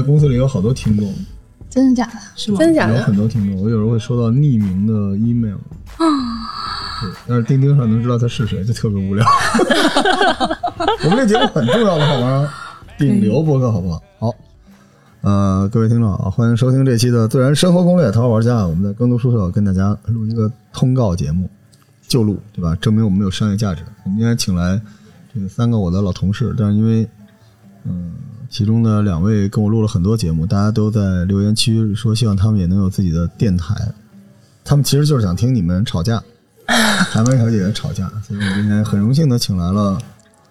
在公司里有好多听众，真的假的？是吗？真的假的？有很多听众，我有时候会收到匿名的 email。对，但是钉钉上能知道他是谁，就特别无聊。我们这节目很重要的，好吗？顶流播客，好不好？好，呃，各位听众啊，欢迎收听这期的《自然生活攻略》，淘宝玩家，我们在更多书社跟大家录一个通告节目，就录，对吧？证明我们有商业价值。我们今天请来这个三个我的老同事，但是因为嗯，其中的两位跟我录了很多节目，大家都在留言区说希望他们也能有自己的电台。他们其实就是想听你们吵架，台湾小姐姐吵架，所以我今天很荣幸的请来了。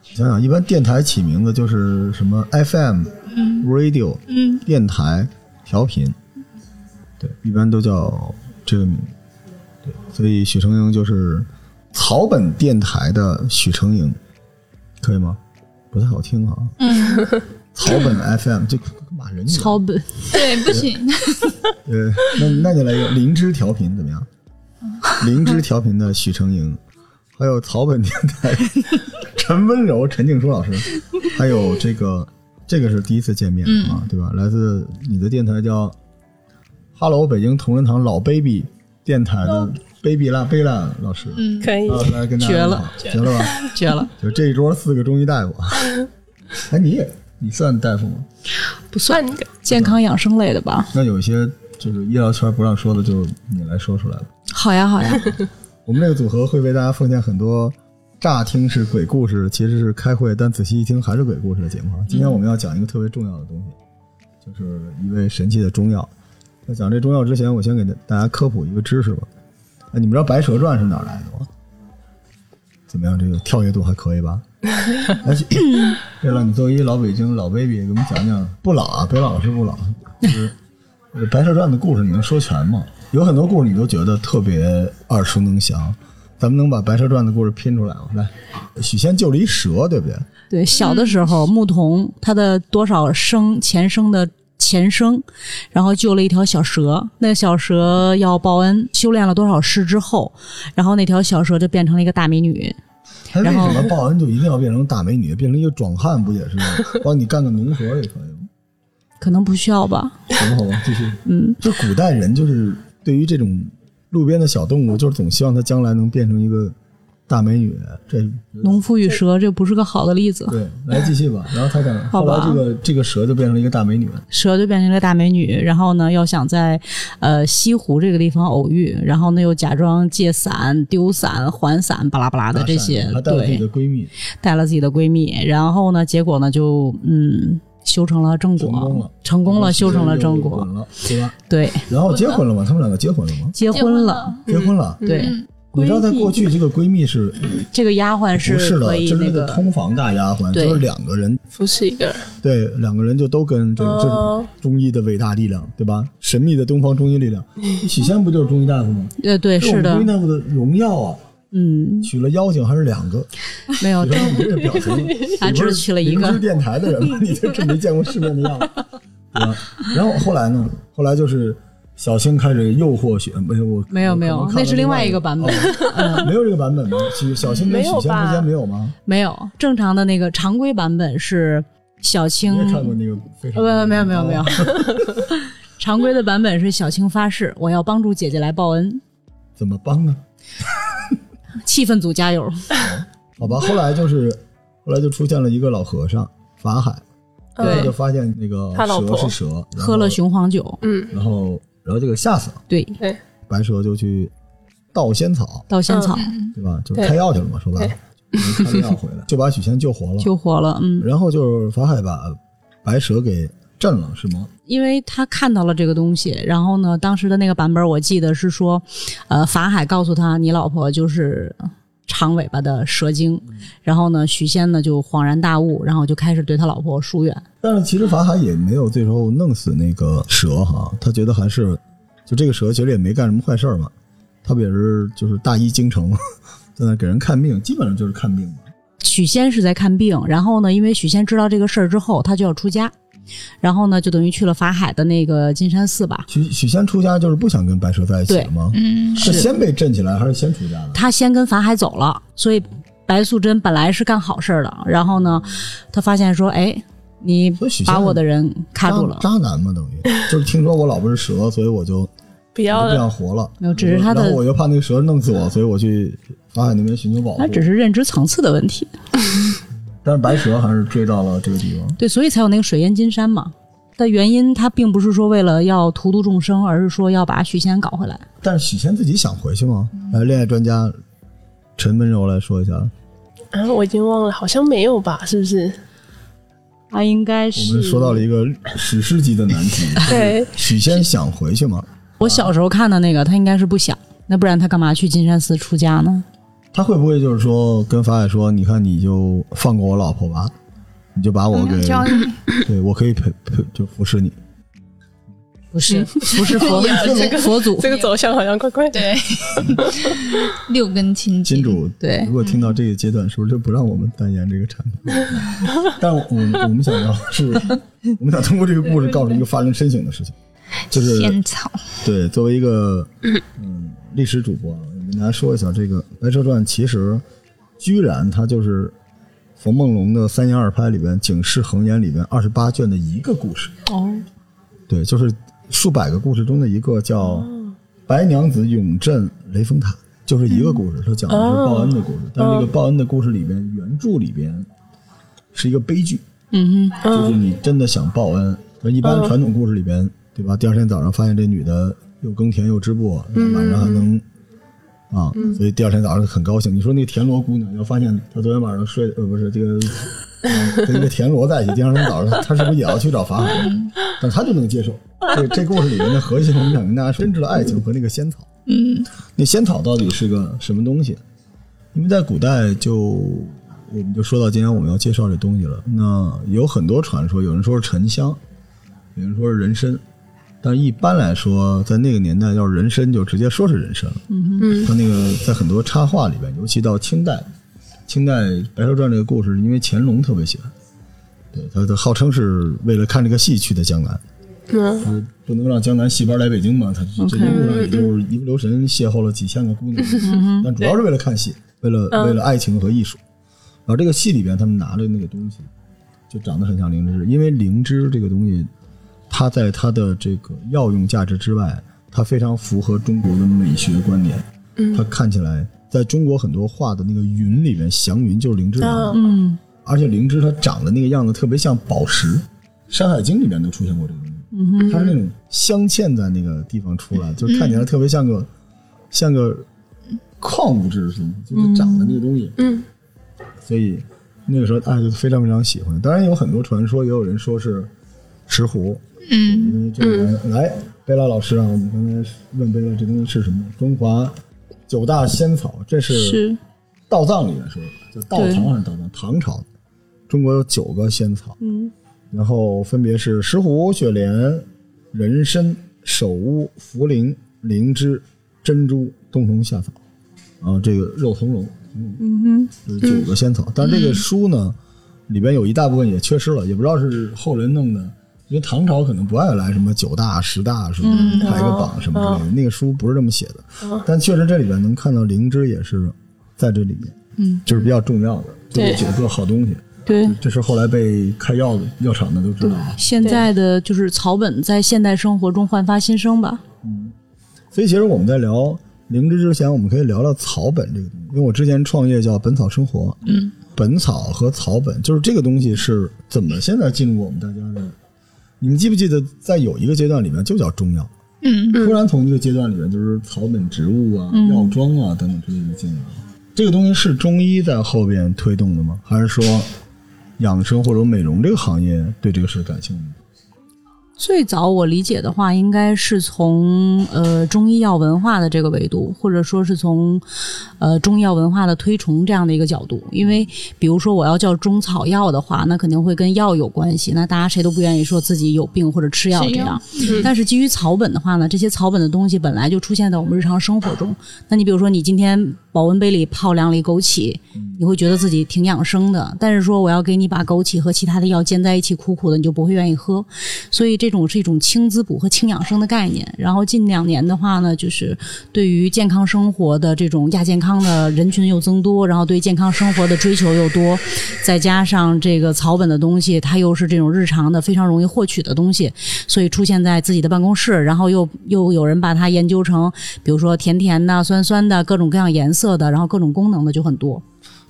想想，一般电台起名字就是什么 FM、Radio、嗯，电台、调频，对，一般都叫这个名字。对，所以许成英就是草本电台的许成英，可以吗？不太好听啊。嗯，草本 FM 就跟骂人。草本。对，不行，呃，那那就来一个灵芝调频怎么样？灵芝调频的许成英，还有草本电台陈温柔、陈静书老师，还有这个这个是第一次见面啊，对吧？来自你的电台叫 “Hello 北京同仁堂老 baby” 电台的 baby 辣贝拉老师，嗯，可以啊，来跟大家绝了。好，绝了吧？绝了，就这一桌四个中医大夫，哎，你也你算大夫吗？不算健康养生类的吧？那有一些就是医疗圈不让说的，就你来说出来了。好呀，好呀，我们这个组合会为大家奉献很多乍听是鬼故事，其实是开会，但仔细一听还是鬼故事的节目。今天我们要讲一个特别重要的东西，就是一味神奇的中药。在讲这中药之前，我先给大家科普一个知识吧。哎，你们知道《白蛇传》是哪来的吗？怎么样？这个跳跃度还可以吧？而且，对了，你作为一老北京老 baby，给我们讲讲不老啊，别老是不老，就是呃《白蛇传》的故事，你能说全吗？有很多故事你都觉得特别耳熟能详，咱们能把《白蛇传》的故事拼出来吗？来，许仙救了一蛇，对不对？对，小的时候牧童他的多少生前生的前生，然后救了一条小蛇，那小蛇要报恩，修炼了多少世之后，然后那条小蛇就变成了一个大美女。他为什么报恩就一定要变成大美女，变成一个壮汉，不也是吗 帮你干个农活也可以吗？可能不需要吧，好吧好吧？继续。嗯，就古代人就是对于这种路边的小动物，就是总希望它将来能变成一个大美女。这农夫与蛇这不是个好的例子，对，来继续吧。然后他讲，后来这个这个蛇就变成了一个大美女。蛇就变成了个大美女，然后呢，要想在呃西湖这个地方偶遇，然后呢又假装借伞、丢伞、还伞，巴拉巴拉的这些她，带了自己对的，闺蜜，带了自己的闺蜜，然后呢，结果呢就嗯修成了正果，成功了，成功了，修成了正果，对吧？对，然后结婚了吗？他们两个结婚了吗？结婚了，结婚了。对，你知道，在过去，这个闺蜜是 这个丫鬟是不是的？就是那那个个通房大丫鬟，就是两个人，服侍一个人，对，两个人就都跟这个这中医的伟大力量，对吧？神秘的东方中医力量。许仙不就是中医大夫吗？对对是的中医，大夫的荣耀啊！嗯，娶了妖精还是两个？没有你看你这个表情，他只娶了一个你是电台的人吗？你这真没见过世面的样子，对？然后后来呢？后来就是小青开始诱惑许，没有我没有没有那是另外一个版本哦 没有这个版本吗？许小青跟许仙之间没有吗？没有正常的那个常规版本是小青你也看过那个非常呃，没有没有没有。哦，常规的版本是小青发誓我要帮助姐姐来报恩，怎么帮呢？气氛组加油。好吧，后来就是后来就出现了一个老和尚法海，对他就发现那个蛇是蛇，喝了雄黄酒，嗯，然后然后就给吓死了。对，对，白蛇就去盗仙草，盗仙草对吧？就开药去了嘛，说白了，就开了药回来，就把许仙救活了。救活了，嗯，然后就是法海把白蛇给震了，是吗？因为他看到了这个东西，然后呢，当时的那个版本我记得是说，呃，法海告诉他你老婆就是长尾巴的蛇精，然后呢，许仙呢就恍然大悟，然后就开始对他老婆疏远，但是其实法海也没有最后弄死那个蛇哈，他觉得还是就这个蛇其实也没干什么坏事儿嘛，他不也是就是大医精诚，在那给人看病，基本上就是看病嘛。许仙是在看病，然后呢，因为许仙知道这个事儿之后，他就要出家，然后呢，就等于去了法海的那个金山寺吧。许许仙出家就是不想跟白蛇在一起了吗？嗯，是先被震起来还是先出家的？他先跟法海走了，所以白素贞本来是干好事儿的，然后呢，他发现说，哎，你把我的人卡住了。渣渣男嘛，等于就是听说我老婆是蛇，所以我就不要了，我就不想活了。没有只是他的然后我又怕那个蛇弄死我，所以我去法海那边寻求保护那。只是认知层次的问题，但是白蛇还是追到了这个地方。对，所以才有那个水淹金山嘛。的原因，他并不是说为了要荼毒众生，而是说要把许仙搞回来。但是许仙自己想回去吗？来，恋爱专家陈温柔来说一下。啊，我已经忘了，好像没有吧？是不是？他应该是我们说到了一个史诗级的难题。对，许仙想回去吗？我小时候看的那个，他应该是不想，那不然他干嘛去金山寺出家呢？他会不会就是说跟法海说，你看你就放过我老婆吧，你就把我给，对我可以陪陪就服侍你。不是，不是佛 这个 佛祖，这个走向好像怪怪的。对，六根清净。金主对如果听到这个阶段，是不是就不让我们代言这个产品？但我们我们想要是，我们想通过这个故事告诉一个发人深省的事情，就是仙草，对，作为一个嗯历史主播，我跟大家说一下，这个《白蛇传》其实居然它就是冯梦龙的三言二拍里边警世恒言里边二十八卷的一个故事。哦，对，就是数百个故事中的一个叫《白娘子永镇雷峰塔》，就是一个故事，它讲的是报恩的故事。但是这个报恩的故事里边，原著里边是一个悲剧，嗯哼，就是你真的想报恩。而一般传统故事里边，对吧？第二天早上发现这女的又耕田又织布，晚上还能啊，所以第二天早上很高兴。你说那个田螺姑娘要发现她昨天晚上睡呃不是这个。呃跟一个田螺在一起，第二天早上她是不是也要去找法海？但她就能接受。这这故事里面的核心，我们想跟大家说，真挚的爱情和那个仙草。嗯，那仙草到底是个什么东西？因为在古代就我们就说到今天我们要介绍这东西了。那有很多传说，有人说是沉香，有人说是人参，但一般来说，在那个年代，要是人参就直接说是人参了。嗯它那个在很多插画里边，尤其到清代，清代《白蛇传》这个故事，因为乾隆特别喜欢，对他他号称是为了看这个戏去的江南。嗯不能让江南戏班来北京嘛，他这一路上也就是一不留神邂逅了几千个姑娘，但主要是为了看戏，为了为了爱情和艺术。然后这个戏里边，他们拿着那个东西就长得很像灵芝，因为灵芝这个东西，它在它的这个药用价值之外，它非常符合中国的美学观念。它看起来在中国很多画的那个云里面，祥云就是灵芝的，嗯而且灵芝它长的那个样子特别像宝石，《山海经》里面都出现过这个东西。嗯它是那种镶嵌在那个地方出来，就看起来特别像个、像个矿物质似的，就是长的那个东西。嗯所以那个时候大家就非常非常喜欢。当然有很多传说，也有人说是石斛。嗯，因为这个人来，贝拉老师啊，我们刚才问贝拉这东西是什么？中华九大仙草，这是是道藏里面说的，就道藏还是道藏？唐朝，中国有九个仙草。嗯然后分别是石斛、雪莲、人参、首乌、茯苓、灵芝、珍珠、冬虫夏草，然后这个肉苁蓉，嗯哼，这是九个仙草。但是这个书呢，里边有一大部分也缺失了，也不知道是后人弄的。因为唐朝可能不爱来什么九大、十大什么的排个榜什么之类的，那个书不是这么写的。但确实这里边能看到灵芝也是在这里面，嗯，就是比较重要的，这对九个好东西。对。这是后来被开药的药厂的都知道。现在的就是草本在现代生活中焕发新生吧。嗯所以其实我们在聊灵芝之前，我们可以聊聊草本这个东西，因为我之前创业叫本草生活，嗯，本草和草本就是这个东西是怎么现在进入我们大家的？你们记不记得在有一个阶段里面就叫中药，嗯，突然从一个阶段里面就是草本植物啊、药妆啊等等之类的进来了。这个东西是中医在后边推动的吗？还是说养生或者美容这个行业对这个事感兴趣？最早我理解的话，应该是从呃中医药文化的这个维度，或者说是从呃中医药文化的推崇这样的一个角度。因为比如说我要叫中草药的话，那肯定会跟药有关系，那大家谁都不愿意说自己有病或者吃药这样。但是基于草本的话呢，这些草本的东西本来就出现在我们日常生活中。那你比如说你今天保温杯里泡两粒枸杞，你会觉得自己挺养生的。但是说我要给你把枸杞和其他的药煎在一起，苦苦的，你就不会愿意喝。所以这种是一种轻滋补和轻养生的概念。然后近两年的话呢，就是对于健康生活的这种亚健康的人群又增多，然后对健康生活的追求又多，再加上这个草本的东西，它又是这种日常的非常容易获取的东西，所以出现在自己的办公室，然后又又有人把它研究成，比如说甜甜的、酸酸的、各种各样颜色的，然后各种功能的就很多。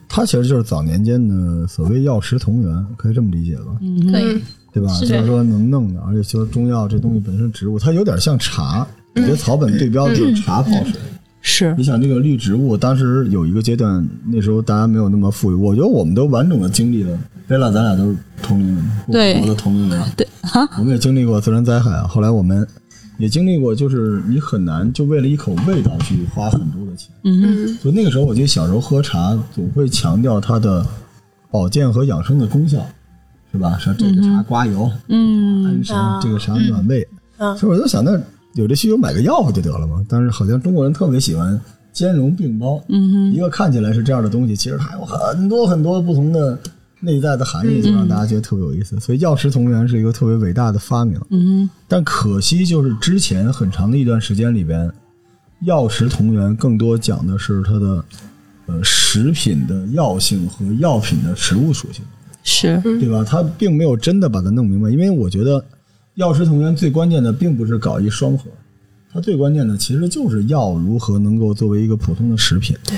它其实就是早年间的所谓药食同源，可以这么理解吧？嗯可以，对吧？就是说能弄的，而且说中药这东西本身植物，它有点像茶。我觉得草本对标的就是茶泡水。是你想这个绿植物，当时有一个阶段，那时候大家没有那么富裕，我觉得我们都完整的经历了。贝拉，咱俩都是同龄人，对我的同龄人，对哈，我们也经历过自然灾害啊。后来我们也经历过，就是你很难就为了一口味道去花很多的钱。嗯所以那个时候，我记得小时候喝茶总会强调它的保健和养生的功效，是吧？说这个啥刮油，嗯安神，啊这个啥暖胃。嗯所以我就想，那有这需求买个药不就得了吗？但是好像中国人特别喜欢兼容并包，嗯一个看起来是这样的东西，其实它有很多很多不同的内在的含义，就让大家觉得特别有意思。所以药食同源是一个特别伟大的发明，嗯但可惜就是之前很长的一段时间里边，药食同源更多讲的是它的呃食品的药性和药品的食物属性。是对吧？他并没有真的把它弄明白，因为我觉得药食同源最关键的并不是搞一双核，它最关键的其实就是药如何能够作为一个普通的食品。对，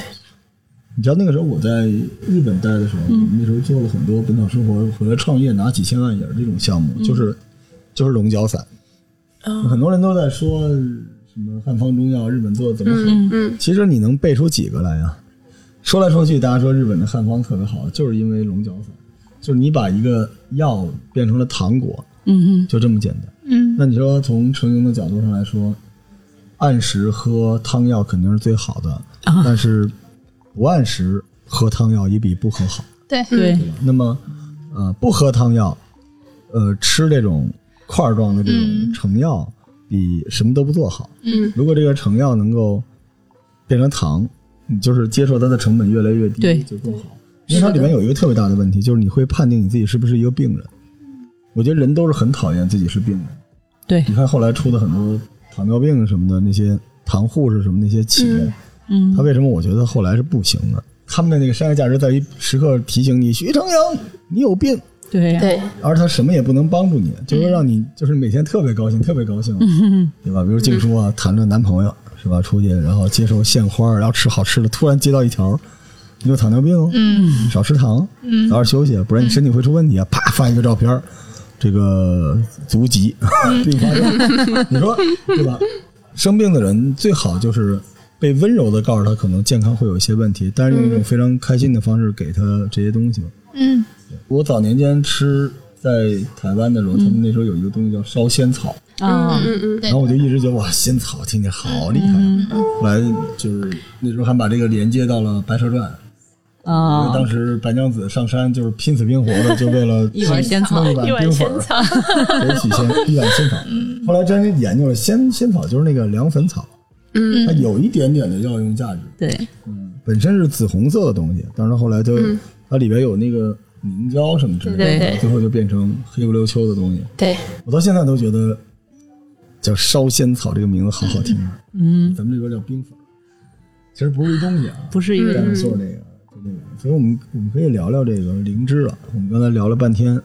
你知道那个时候我在日本待的时候，我们那时候做了很多本草生活回来创业拿几千万也是这种项目，就是就是龙角散。很多人都在说什么汉方中药，日本做的怎么好？嗯其实你能背出几个来呀？说来说去，大家说日本的汉方特别好，就是因为龙角散，就是你把一个药变成了糖果，嗯嗯就这么简单。嗯，那你说从成营的角度上来说，按时喝汤药肯定是最好的，啊。但是不按时喝汤药也比不喝好。对，对。那么，呃，不喝汤药，呃，吃这种块状的这种嗯。成药，比什么都不做好。嗯。如果这个成药能够变成糖，你就是接受它的成本越来越低，对。就更好。因为它里面有一个特别大的问题，就是你会判定你自己是不是一个病人。我觉得人都是很讨厌自己是病人。对。你看后来出的很多糖尿病什么的那些糖护士什么那些企业，嗯他为什么我觉得后来是不行的？他们的那个商业价值在于时刻提醒你，徐成阳，你有病，对呀。对，而他什么也不能帮助你，就是让你就是每天特别高兴，特别高兴，对吧？比如静书啊，谈着男朋友是吧，出去然后接受献花，然后吃好吃的，突然接到一条，你有糖尿病哦，嗯少吃糖，嗯早点休息，不然你身体会出问题啊！啪发一个照片儿，这个足疾 并发症，你说对吧？生病的人最好就是被温柔的告诉他，可能健康会有一些问题，但是用一种非常开心的方式给他这些东西。嗯我早年间吃在台湾的时候，他们那时候有一个东西叫烧仙草，啊嗯嗯然后我就一直觉得哇，仙草听起来好厉害啊。后来就是那时候还把这个连接到了《白蛇传》。因为啊当时白娘子上山就是拼死拼活的，就为了 一碗仙草弄一碗冰粉儿，仙草，给许仙 一碗仙草。后来真研究了仙仙草，就是那个凉粉草，嗯。它有一点点的药用价值，对。嗯。本身是紫红色的东西，但是后来就它里边有那个凝胶什么之类的，对对。对最后就变成黑不溜秋的东西。对，我到现在都觉得叫烧仙草这个名字好好听啊，嗯。咱们这边叫冰粉，其实不是一东西啊，不是一个就是那个，所以我们我们可以聊聊这个灵芝了。我们刚才聊了半天，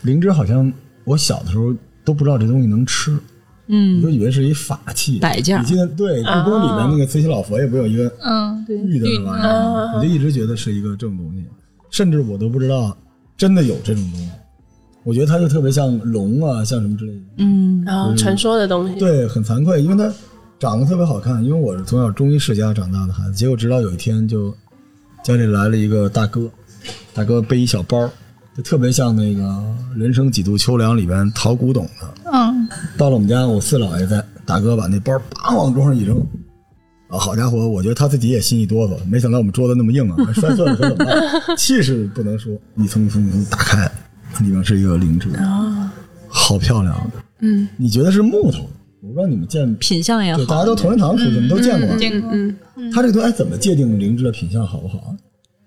灵芝好像我小的时候都不知道这东西能吃，我嗯就以为是一法器摆件你记得对，故宫里面那个慈禧老佛爷不有一个嗯，玉的那玩意儿吗？我就一直觉得是一个这种东西，甚至我都不知道真的有这种东西。我觉得它就特别像龙啊，像什么之类的。嗯然后传说的东西，对，很惭愧，因为它长得特别好看。因为我是从小中医世家长大的孩子，结果直到有一天就家里来了一个大哥，大哥背一小包，就特别像那个《人生几度秋凉》里边淘古董的。嗯到了我们家，我四姥爷在，大哥把那包叭往桌上一扔，啊，好家伙，我觉得他自己也心一哆嗦，没想到我们桌子那么硬啊，还摔碎了可怎么办？气势不能说，一层一层一层打开，里面是一个灵芝，好漂亮啊。嗯，你觉得是木头？我我不知道你们见，品相也好，大家，都同仁堂出去，你们都见过。见过，嗯，它这个东西哎怎么界定灵芝的品相好不好啊？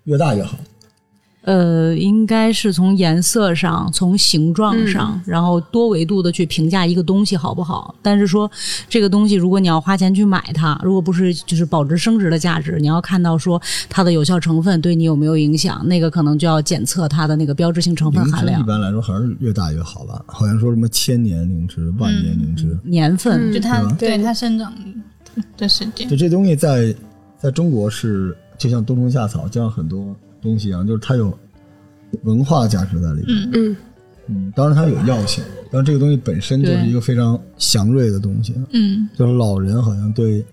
越大越好。呃，应该是从颜色上、从形状上，然后多维度的去评价一个东西好不好。但是说这个东西，如果你要花钱去买它，如果不是就是保值升值的价值，你要看到说它的有效成分对你有没有影响，那个可能就要检测它的那个标志性成分含量一、般来说还是越大越好吧？好像说什么千年灵芝、万年灵芝，年份。就它对它生长的时间就，这东西在在中国是就像冬虫夏草，就像很多东西一样，就是它有文化价值在里面。嗯嗯，当然它有药性，但这个东西本身就是一个非常祥瑞的东西。嗯。就是老人好像对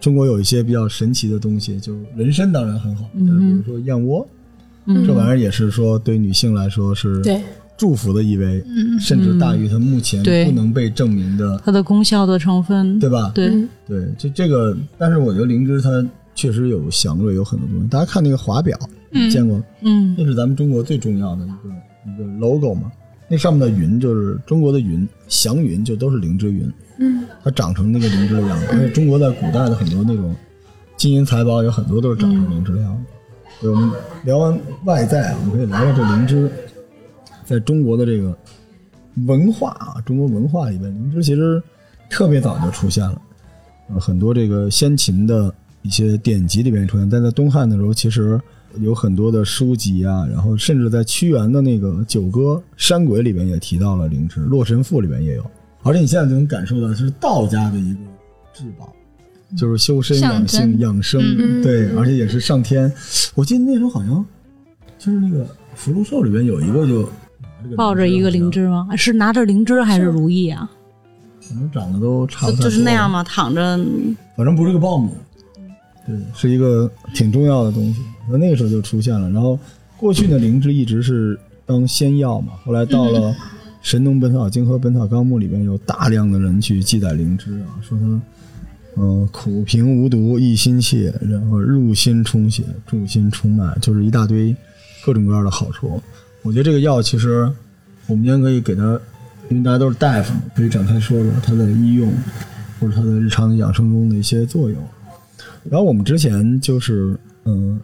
中国有一些比较神奇的东西，就人参当然很好，嗯但是比如说燕窝，嗯。这玩意儿也是说对女性来说是对，祝福的意味，嗯甚至大于它目前不能被证明的，它的功效的成分，对吧？对，嗯。对，就这个，但是我觉得灵芝它确实有祥瑞，有很多东西。大家看那个华表，你见过？嗯那是咱们中国最重要的一个一个 logo 嘛。那上面的云就是中国的云，祥云就都是灵芝云。嗯，它长成那个灵芝的样子。而且中国在古代的很多那种金银财宝，有很多都是长成灵芝的样子。对，我们聊完外在啊，我们可以聊聊这灵芝在中国的这个文化啊，中国文化里边，灵芝其实特别早就出现了。呃，很多这个先秦的一些典籍里边出现，但在东汉的时候，其实有很多的书籍啊，然后甚至在屈原的那个《九歌山鬼》里边也提到了灵芝，《洛神赋》里边也有。而且你现在就能感受到，是道家的一个至宝，就是修身养性、养生，嗯对，而且也是上天。我记得那时候好像就是那个福禄寿里边有一个就抱着一个灵芝吗？是拿着灵芝还是如意啊？反正长得都差不就多，就是那样嘛？躺着，反正不是个苞米，对，是一个挺重要的东西。那那个时候就出现了。然后过去的灵芝一直是当仙药嘛，后来到了《神农本草经》和《本草纲目》里边，有大量的人去记载灵芝啊，说它。嗯，苦平无毒，益心气，然后入心充血，助心充脉，就是一大堆各种各样的好处。我觉得这个药其实我们今天可以给它，因为大家都是大夫嘛，可以展开说说它的医用或者它的日常养生中的一些作用。然后我们之前就是，嗯，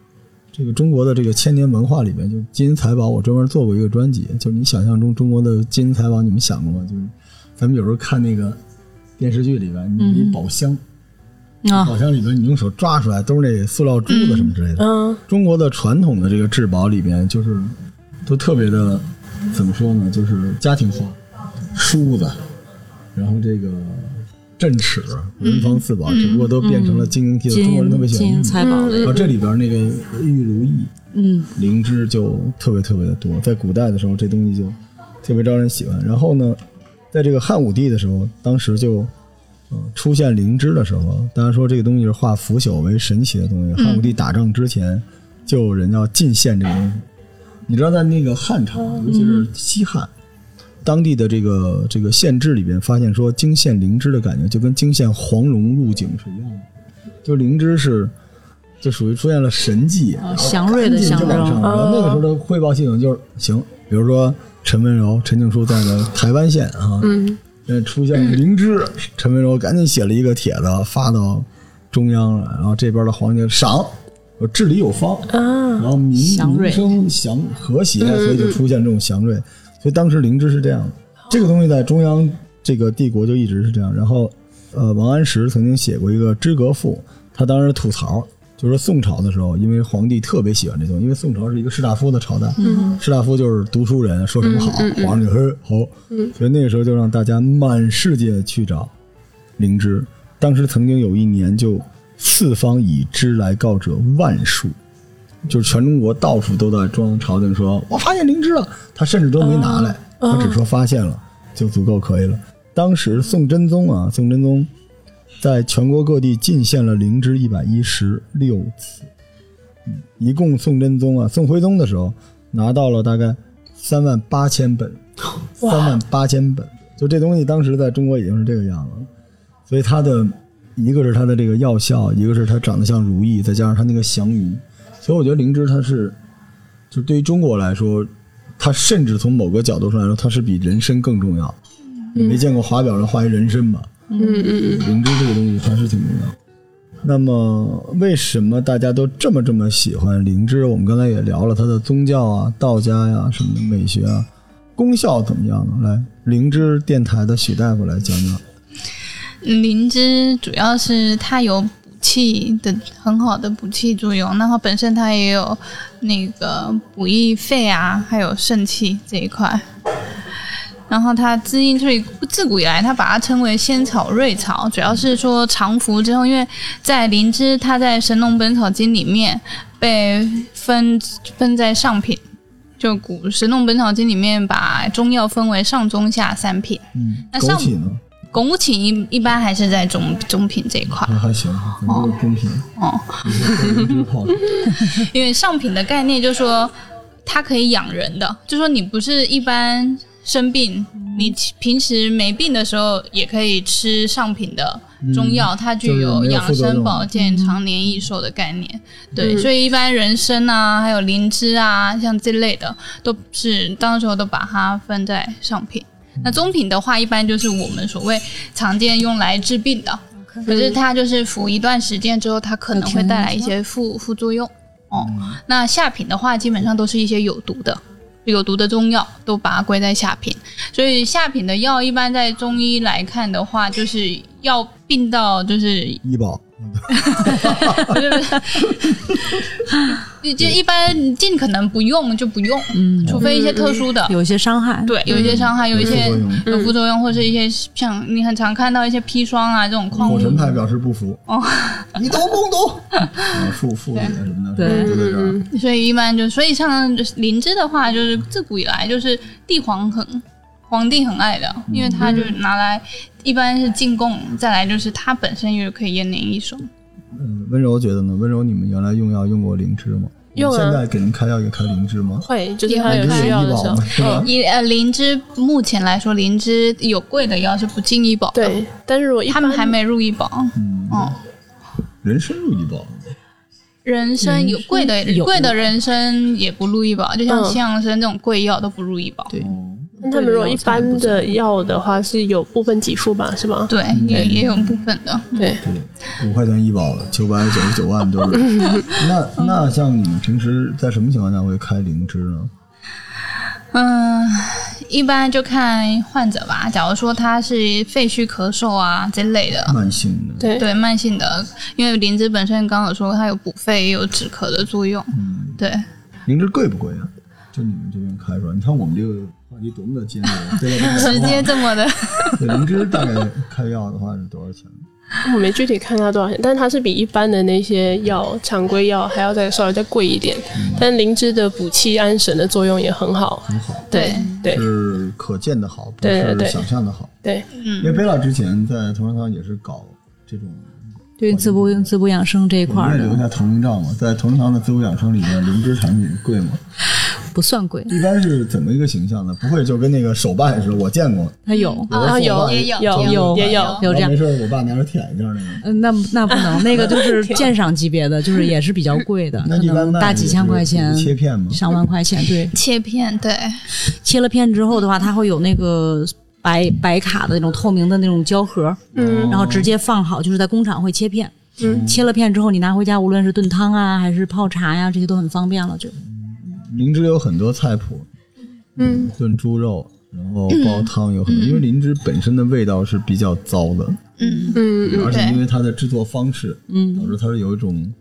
这个中国的这个千年文化里面，就金银财宝，我专门做过一个专辑，就是你想象中中国的金银财宝，你们想过吗？就是咱们有时候看那个电视剧里边，你有一宝箱，啊，宝箱里边你用手抓出来都是那塑料珠子什么之类的。嗯中国的传统的这个至宝里边，就是都特别的，怎么说呢？就是家庭化，梳子，然后这个镇尺、文房四宝，只不过都变成了金银器了。中国人特别喜欢金银，财宝类然后这里边那个玉如意、嗯灵芝就特别特别的多。在古代的时候，这东西就特别招人喜欢。然后呢，在这个汉武帝的时候，当时就。呃出现灵芝的时候，大家说这个东西是化腐朽为神奇的东西。汉武帝打仗之前，就有人要进献这个东西。你知道，在那个汉朝，尤其是西汉，当地的这个这个县志里边发现说，惊现灵芝的感觉就跟惊现黄龙入井是一样的，就灵芝是就属于出现了神迹，祥瑞的象征然后那个时候的汇报系统就是行，比如说陈文柔、陈静书在的台湾县啊，嗯。呃，出现灵芝，陈文柔赶紧写了一个帖子发到中央了，然后这边的皇帝赏，我治理有方，啊然后民民生祥和谐，所以就出现这种祥瑞。所以当时灵芝是这样的，这个东西在中央这个帝国就一直是这样。然后，呃，王安石曾经写过一个《知阁赋》，他当时吐槽，就是说宋朝的时候，因为皇帝特别喜欢这东西，因为宋朝是一个士大夫的朝代，士大夫就是读书人，说什么好，皇上就嘿好，所以那个时候就让大家满世界去找灵芝。当时曾经有一年就四方以芝来告者万数，就是全中国到处都在装朝廷说，我发现灵芝了，他甚至都没拿来，他只说发现了就足够可以了。当时宋真宗啊，宋真宗在全国各地进献了灵芝一百一十六次，嗯一共宋真宗啊，宋徽宗的时候拿到了大概三万八千本，三万八千本，就这东西当时在中国已经是这个样子了，所以它的一个是它的这个药效，一个是它长得像如意，再加上它那个祥云，所以我觉得灵芝它是，就对于中国来说，它甚至从某个角度上来说，它是比人参更重要。你没见过华表上画一人参吧？嗯嗯嗯，灵芝这个东西还是挺重要。那么，为什么大家都这么这么喜欢灵芝？我们刚才也聊了它的宗教啊、道家呀、什么的美学啊，功效怎么样呢？来，灵芝电台的许大夫来讲讲。灵芝主要是它有补气的很好的补气作用，然后本身它也有那个补益肺啊，还有肾气这一块。然后它滋阴，所以自古以来它把它称为仙草、瑞草，主要是说常服之后，因为在灵芝它在《神农本草经》里面被分分在上品，就古《神农本草经》里面把中药分为上中下三品。嗯，那上枸杞呢？枸杞一一般还是在中中品这一块还还行，很多中品。哦。因为上品的概念就是说它可以养人的，就说你不是一般生病，你平时没病的时候也可以吃上品的中药，它具有养生保健、常年益寿的概念。对，所以一般人参啊，还有灵芝啊，像这类的，都是当时候都把它分在上品。那中品的话，一般就是我们所谓常见用来治病的，可是它就是服一段时间之后，它可能会带来一些副副作用。哦，那下品的话，基本上都是一些有毒的。有毒的中药都把它归在下品，所以下品的药一般在中医来看的话，就是要病到就是医保，就一般尽可能不用就不用，嗯，除非一些特殊的，有一些伤害。对，有一些伤害，有一些有副作用或者一些像你很常看到一些砒霜啊这种矿物火神派表示不服。哦，你懂不懂？啊，附附体什么的，对就在这儿。所以一般就所以像灵芝的话，就是自古以来就是帝皇很皇帝很爱的，因为它就是拿来一般是进贡，再来就是它本身又可以延年益寿。嗯，温柔觉得呢？温柔，你们原来用药用过灵芝吗？用啊现在给您开药也开灵芝吗？会就是他有需要的时候呃灵芝目前来说，灵芝有贵的药是不进医保的，对，但是如果一他们还没入医保。嗯，哦，人参入医保，人参有贵的有贵的人参也不入医保，就像嗯西洋参这种贵药都不入医保。对那他们如果一般的药的话，是有部分给付吧，是吧？对，也也有部分的。对，对，五块钱医保，九百九十九万都是。那那像你们平时在什么情况下会开灵芝呢？嗯，一般就看患者吧。假如说他是肺虚咳嗽啊这类的，慢性的，对，对慢性的，因为灵芝本身刚刚有说它有补肺也有止咳的作用。嗯，对，灵芝贵不贵啊？就你们这边开出来，你看我们这个话题多么的尖锐，对吧？直接这么的，灵芝大概开药的话是多少钱？我没具体看它多少钱，但是它是比一般的那些药常规药还要再稍微再贵一点。但灵芝的补气安神的作用也很好。很好，对，对是可见的好，不是对对对想象的好。对，因为贝拉之前在同仁堂也是搞这种，对滋补滋补养生这一块儿的我们也留下投名状嘛。在同仁堂的滋补养生里面，灵芝产品贵吗？不算贵，一般是怎么一个形象呢？不会就跟那个手办似的，我见过，它有。啊有也有有有也有有这样没事我爸拿着舔一下那个。嗯，那那不能，那个就是鉴赏级别的，就是也是比较贵的，可 那一般卖能大几千块钱切片吗？上万块钱。对，切片，对，切了片之后的话，它会有那个白白卡的那种透明的那种胶盒，嗯然后直接放好，就是在工厂会切片。嗯切了片之后，你拿回家，无论是炖汤啊，还是泡茶呀，这些都很方便了。就灵芝有很多菜谱，嗯，炖猪肉，然后煲汤有很多，因为灵芝本身的味道是比较糟的，嗯。嗯而且因为它的制作方式，嗯。导致它是有一种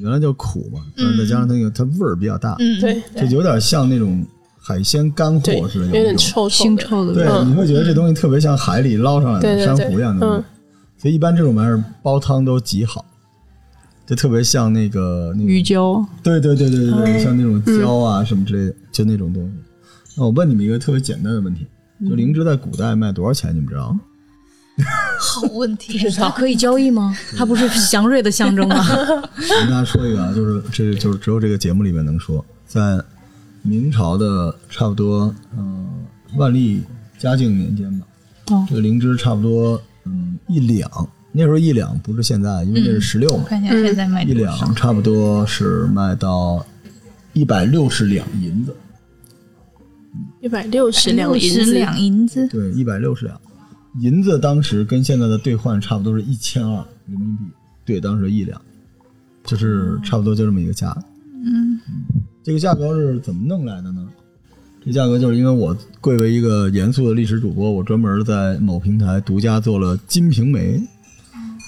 原来叫苦嘛，但是再加上那个它味儿比较大，嗯，对就有点像那种海鲜干，货似的，有点一种。臭。腥臭的味对，你会觉得这东西特别像海里捞上来的珊瑚一样的所以一般这种玩意儿煲汤都极好，就特别像那个那鱼，胶，对对对对对嗯对，像那种胶啊什么之类的，就那种东西。那我问你们一个特别简单的问题，就灵芝在古代卖多少钱？你们知道吗？好问题。它可以交易吗？它不是祥瑞的象征吗？我跟大家说一个啊，就是这就是只有这个节目里面能说，在明朝的差不多嗯、万历嘉靖年间吧，哦这个灵芝差不多嗯一两，那时候一两不是现在，因为那是十六嘛，看一下现在卖一多少？两差不多是卖到一百六十两银子，一百六十两银子，两银子，对，一百六十两。银子当时跟现在的兑换差不多是一千二人民币对当时一两，就是差不多就这么一个价。嗯这个价格是怎么弄来的呢？这价格就是因为我贵为一个严肃的历史主播，我专门在某平台独家做了《金瓶梅》。《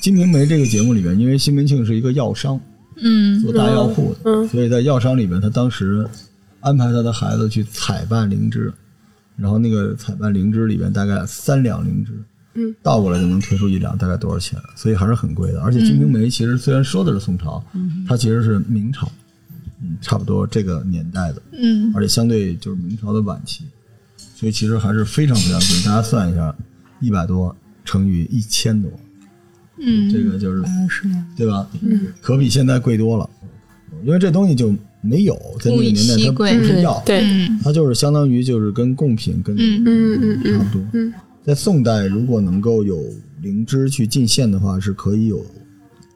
金瓶梅》这个节目里面，因为西门庆是一个药商，嗯做大药铺的，嗯所以在药商里面，他当时安排他的孩子去采办灵芝，然后那个采办灵芝里边大概三两灵芝，嗯，倒过来就能推出一两，大概多少钱？所以还是很贵的。而且《金瓶梅》其实虽然说的是宋朝，它其实是明朝，嗯，差不多这个年代的，嗯而且相对就是明朝的晚期，所以其实还是非常非常贵。大家算一下，一百多乘以一千多，嗯，这个就是嗯，是呀，对吧？嗯，可比现在贵多了，因为这东西就没有在那个年代，它不是药，对，嗯。它就是相当于就是跟贡品跟嗯嗯嗯差不多。嗯在宋代，如果能够有灵芝去进献的话，是可以有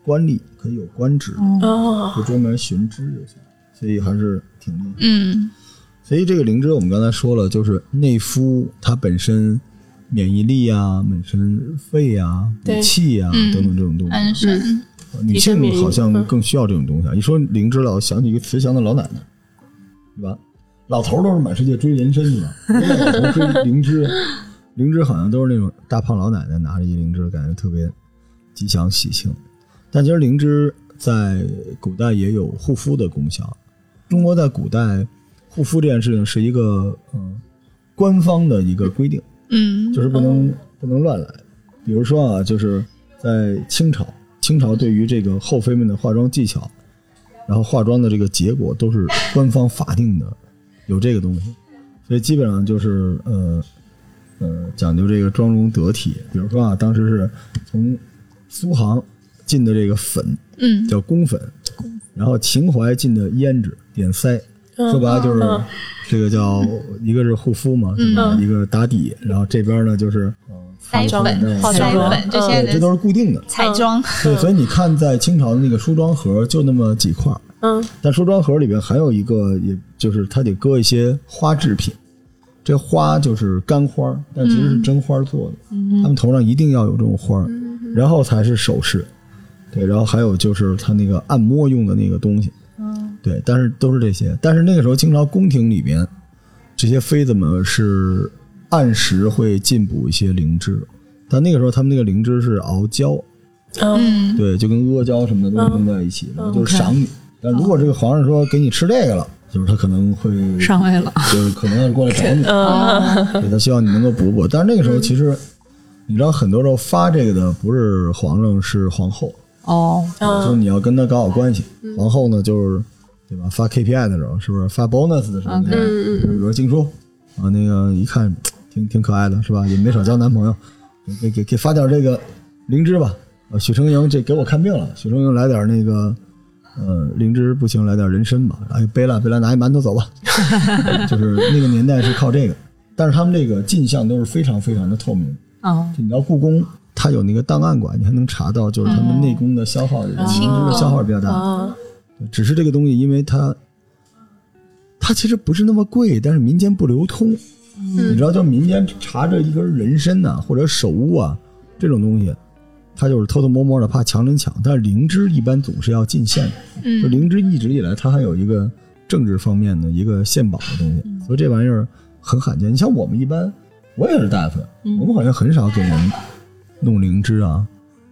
官吏，可以有官职，嗯哦，就专门寻知就行，所以还是挺厉害。嗯。所以这个灵芝我们刚才说了，就是内敷它本身免疫力啊、本身肺啊、气啊嗯等等这种东西。女性好像更需要这种东西啊。一说灵芝了，我想起一个慈祥的老奶奶，对吧？老头儿都是满世界追人参去了，老头追灵芝，灵芝好像都是那种大胖老奶奶拿着一灵芝，感觉特别吉祥喜庆。但其实灵芝在古代也有护肤的功效。中国在古代护肤这件事情是一个嗯官方的一个规定，嗯就是不能不能乱来。比如说啊，就是在清朝，清朝对于这个后妃们的化妆技巧，然后化妆的这个结果都是官方法定的，有这个东西，所以基本上就是呃呃讲究这个妆容得体。比如说啊，当时是从苏杭进的这个粉嗯叫宫粉，然后秦淮进的胭脂点腮，嗯说白了就是嗯这个叫 一个是护肤嘛，是吧？一个打底，然后这边呢就是腮妆粉、化腮妆粉，就现在对，这都是固定的。彩妆，对，所以你看，在清朝的那个梳妆盒就那么几块儿，嗯但梳妆盒里边还有一个，也就是它得搁一些花制品。这花就是干花，但其实是真花做的。他们头上一定要有这种花儿，然后才是首饰。对，然后还有就是他那个按摩用的那个东西。对，但是都是这些。但是那个时候，清朝宫廷里边，这些妃子们是按时会进补一些灵芝，但那个时候他们那个灵芝是熬胶，嗯嗯对，就跟阿胶什么的都是弄在一起，然后就是赏你。但如果这个皇上说给你吃这个了，就是他可能会上位了，就是可能要过来找你，嗯对他希望你能够补补。但是那个时候其实，你知道很多时候发这个的不是皇上，是皇后，哦，就是你要跟他搞好关系。皇后呢，就是对吧？发 KPI 的时候，是不是发 bonus 的时候？OK 嗯比如说静书啊，那个一看挺挺可爱的，是吧？也没少交男朋友，给给给发点这个灵芝吧。啊，许成营这给我看病了，许成营来点那个，呃，灵芝不行，来点人参吧。哎，背了背了，拿一馒头走吧。就是那个年代是靠这个，但是他们这个进项都是非常非常的透明。哦，就你到故宫，它有那个档案馆，你还能查到，就是他们内宫的消耗，灵芝的消耗比较大只是这个东西，因为它它其实不是那么贵，但是民间不流通。你知道，就民间查着一根人参呐、或者手乌啊这种东西，它就是偷偷摸摸的，怕强人抢。但是灵芝一般总是要进献的，就嗯灵芝一直以来它还有一个政治方面的一个献宝的东西，所以这玩意儿很罕见。你像我们一般，我也是大夫呀，我们好像很少给人弄灵芝啊。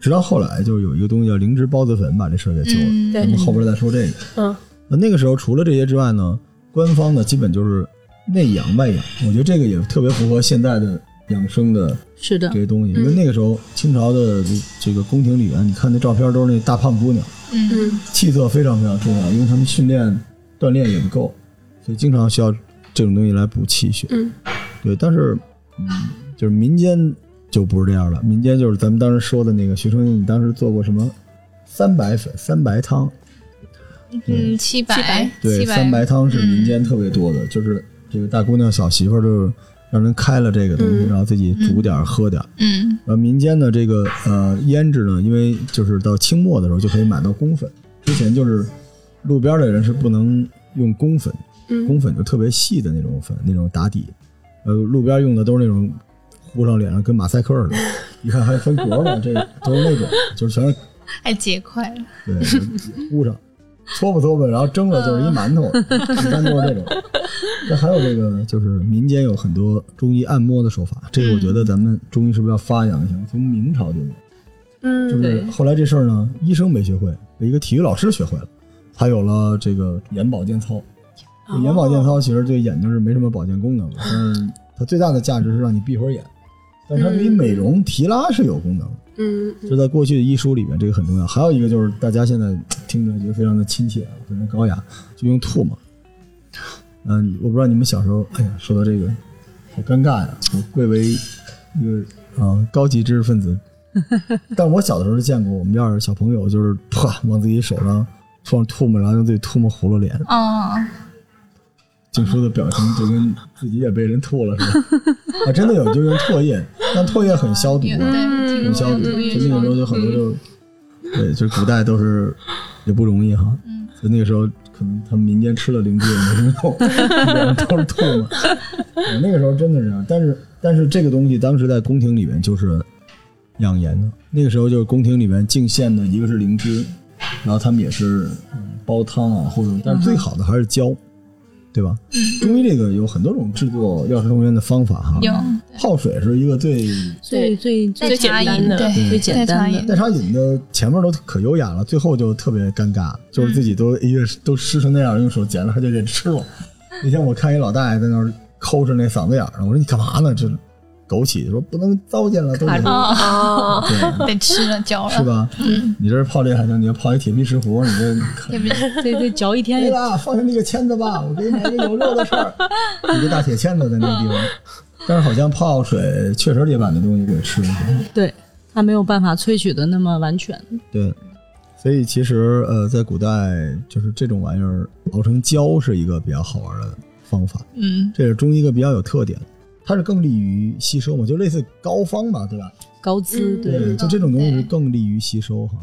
直到后来，就是有一个东西叫灵芝孢子粉，把这事儿给救了。嗯对我们后边再说这个。嗯那那个时候除了这些之外呢，官方呢基本就是内养外养，我觉得这个也特别符合现在的养生的是的这，些东西。因为那个时候清朝的这这个宫廷里面，你看那照片都是那大胖姑娘，嗯嗯气色非常非常重要，因为他们训练锻炼也不够，所以经常需要这种东西来补气血。嗯对，但是嗯，就是民间就不是这样了，民间就是咱们当时说的那个徐春英，你当时做过什么？三白粉、三白汤？嗯，七白对，三白汤是民间特别多的，就是这个大姑娘小媳妇儿就让人开了这个东西，然后自己煮点儿喝点儿。嗯。然后民间的这个呃胭脂呢，因为就是到清末的时候就可以买到宫粉，之前就是路边的人是不能用宫粉，嗯。宫粉就特别细的那种粉，那种打底，呃，路边用的都是那种敷上脸上跟马赛克似的，一看还分格呢，这都是那种，就是全是还结块了。对敷上，搓吧搓吧，然后蒸了就是一馒头，一般都是这种。那还有这个就是民间有很多中医按摩的手法，这个我觉得咱们中医是不是要发扬一下？从明朝就有。嗯就嗯，是后来这事儿呢，医生没学会，被一个体育老师学会了，才有了这个眼保健操。眼保健操其实对眼睛是没什么保健功能的，但是它最大的价值是让你闭会儿眼，但它对于美容提拉是有功能的。嗯这在过去的医书里面，这个很重要。还有一个就是大家现在听着觉得非常的亲切啊，非常高雅，就用唾沫。嗯，我不知道你们小时候，哎呀，说到这个，好尴尬呀！我贵为一个啊高级知识分子，但我小的时候见过我们院儿小朋友，就是啪往自己手上涂上唾沫，然后用自己唾沫糊了脸。哦，静书的表情就跟自己也被人吐了似的。啊，真的有就用唾液，但唾液很消毒。很消毒，就那个时候就很多就，对，就古代都是也不容易哈，嗯，所以那个时候可能他们民间吃了灵芝也没什么用，都是唾沫。对那个时候真的是这样，但是但是这个东西当时在宫廷里面就是养颜的，那个时候就是宫廷里面进献的一个是灵芝，然后他们也是嗯煲汤啊，或者但是最好的还是胶。对吧？中医这个有很多种制作药食同源的方法哈。有泡水是一个最最最代最简单的对，最简单的代茶饮的前面都可优雅了，最后就特别尴尬，就是自己都一个都湿成那样，用手捡了还就给吃了。那天我看一老大爷在那儿抠着那嗓子眼儿，我说你干嘛呢？这枸杞说不能糟践了，都得哦，啊，对，得吃了嚼了，是吧？嗯，你这是泡这还行，你要泡一铁皮石斛，你这对不对？对对，嚼一天对了，放下那个签子吧，我给你买个有肉的串儿，一个大铁签子在那个地方。但是好像泡水确实得把那东西给吃了。对，它没有办法萃取的那么完全。对，所以其实呃，在古代就是这种玩意儿熬成胶是一个比较好玩的方法，嗯，这是中医一个比较有特点，它是更利于吸收嘛，就类似膏方嘛，对吧？高滋，对，就这种东西更利于吸收哈。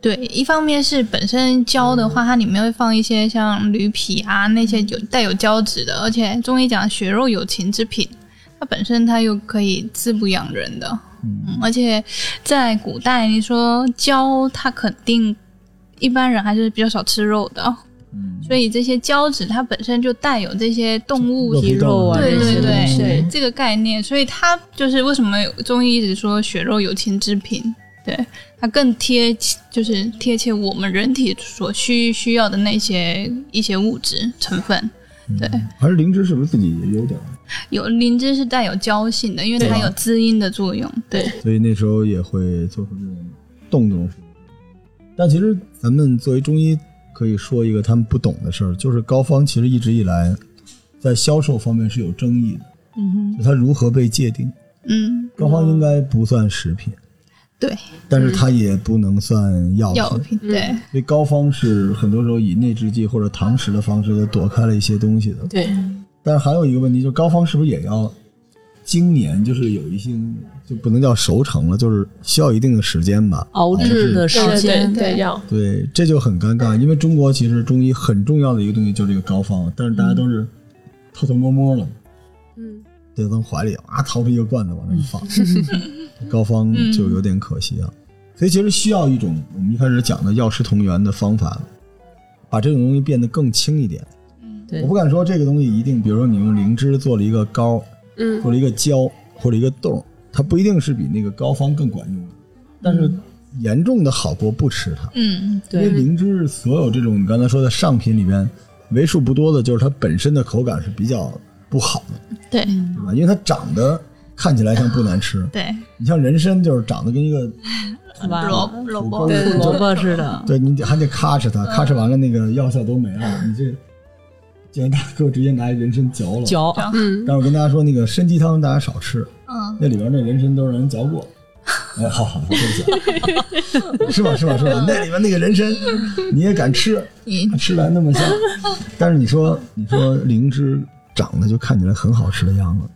对，一方面是本身胶的话，它里面会放一些像驴皮啊那些有带有胶质的，而且中医讲血肉有情之品，它本身它又可以滋补养人的，嗯，而且在古代，你说胶，它肯定一般人还是比较少吃肉的，嗯，所以这些胶质它本身就带有这些动物肉皮肉啊对对对，这个概念，所以它就是为什么中医一直说血肉有情之品，对它更贴切，就是贴切我们人体所需需要的那些一些物质成分。对，还是灵芝是不是自己也有点？有灵芝是带有胶性的，因为它有滋阴的作用。对，所以那时候也会做出这种动作。但其实咱们作为中医，可以说一个他们不懂的事儿，就是高方其实一直以来在销售方面是有争议的，嗯哼它如何被界定。嗯，高方应该不算食品，对，但是它也不能算药药品。对，所以高方是很多时候以内制剂或者堂食的方式给躲开了一些东西的。对，但是还有一个问题，就是高方是不是也要经年，就是有一些就不能叫熟成了，就是需要一定的时间吧？熬制的时对对间，对，要对，这就很尴尬，因为中国其实中医很重要的一个东西就是这个膏方，但是大家都是偷偷摸摸了，嗯，就从怀里啊掏出一个罐子往那一放，膏方就有点可惜啊。所以其实需要一种我们一开始讲的药食同源的方法，把这种东西变得更轻一点。对我不敢说这个东西一定，比如说你用灵芝做了一个膏，嗯做了一个胶或者一个冻，它不一定是比那个膏方更管用的，但是严重的好过不吃它。嗯，因为对灵芝是所有这种你刚才说的上品里边为数不多的，就是它本身的口感是比较不好的，对对吧？因为它长得看起来像不难吃，对，你像人参就是长得跟一个，完萝卜萝卜，对萝卜似的，对你得还得咔哧它，咔哧完了那个药效都没了，你这。建议大哥直接拿人参嚼了。嚼，嗯，但是我跟大家说，那个参鸡汤大家少吃，嗯，那里边那人参都是人嚼过。哎，好好，好对不起啊，是吧？是吧？是吧？那里面那个人参，你也敢吃？嗯吃来那么香，但是你说，你说灵芝长得就看起来很好吃的样子，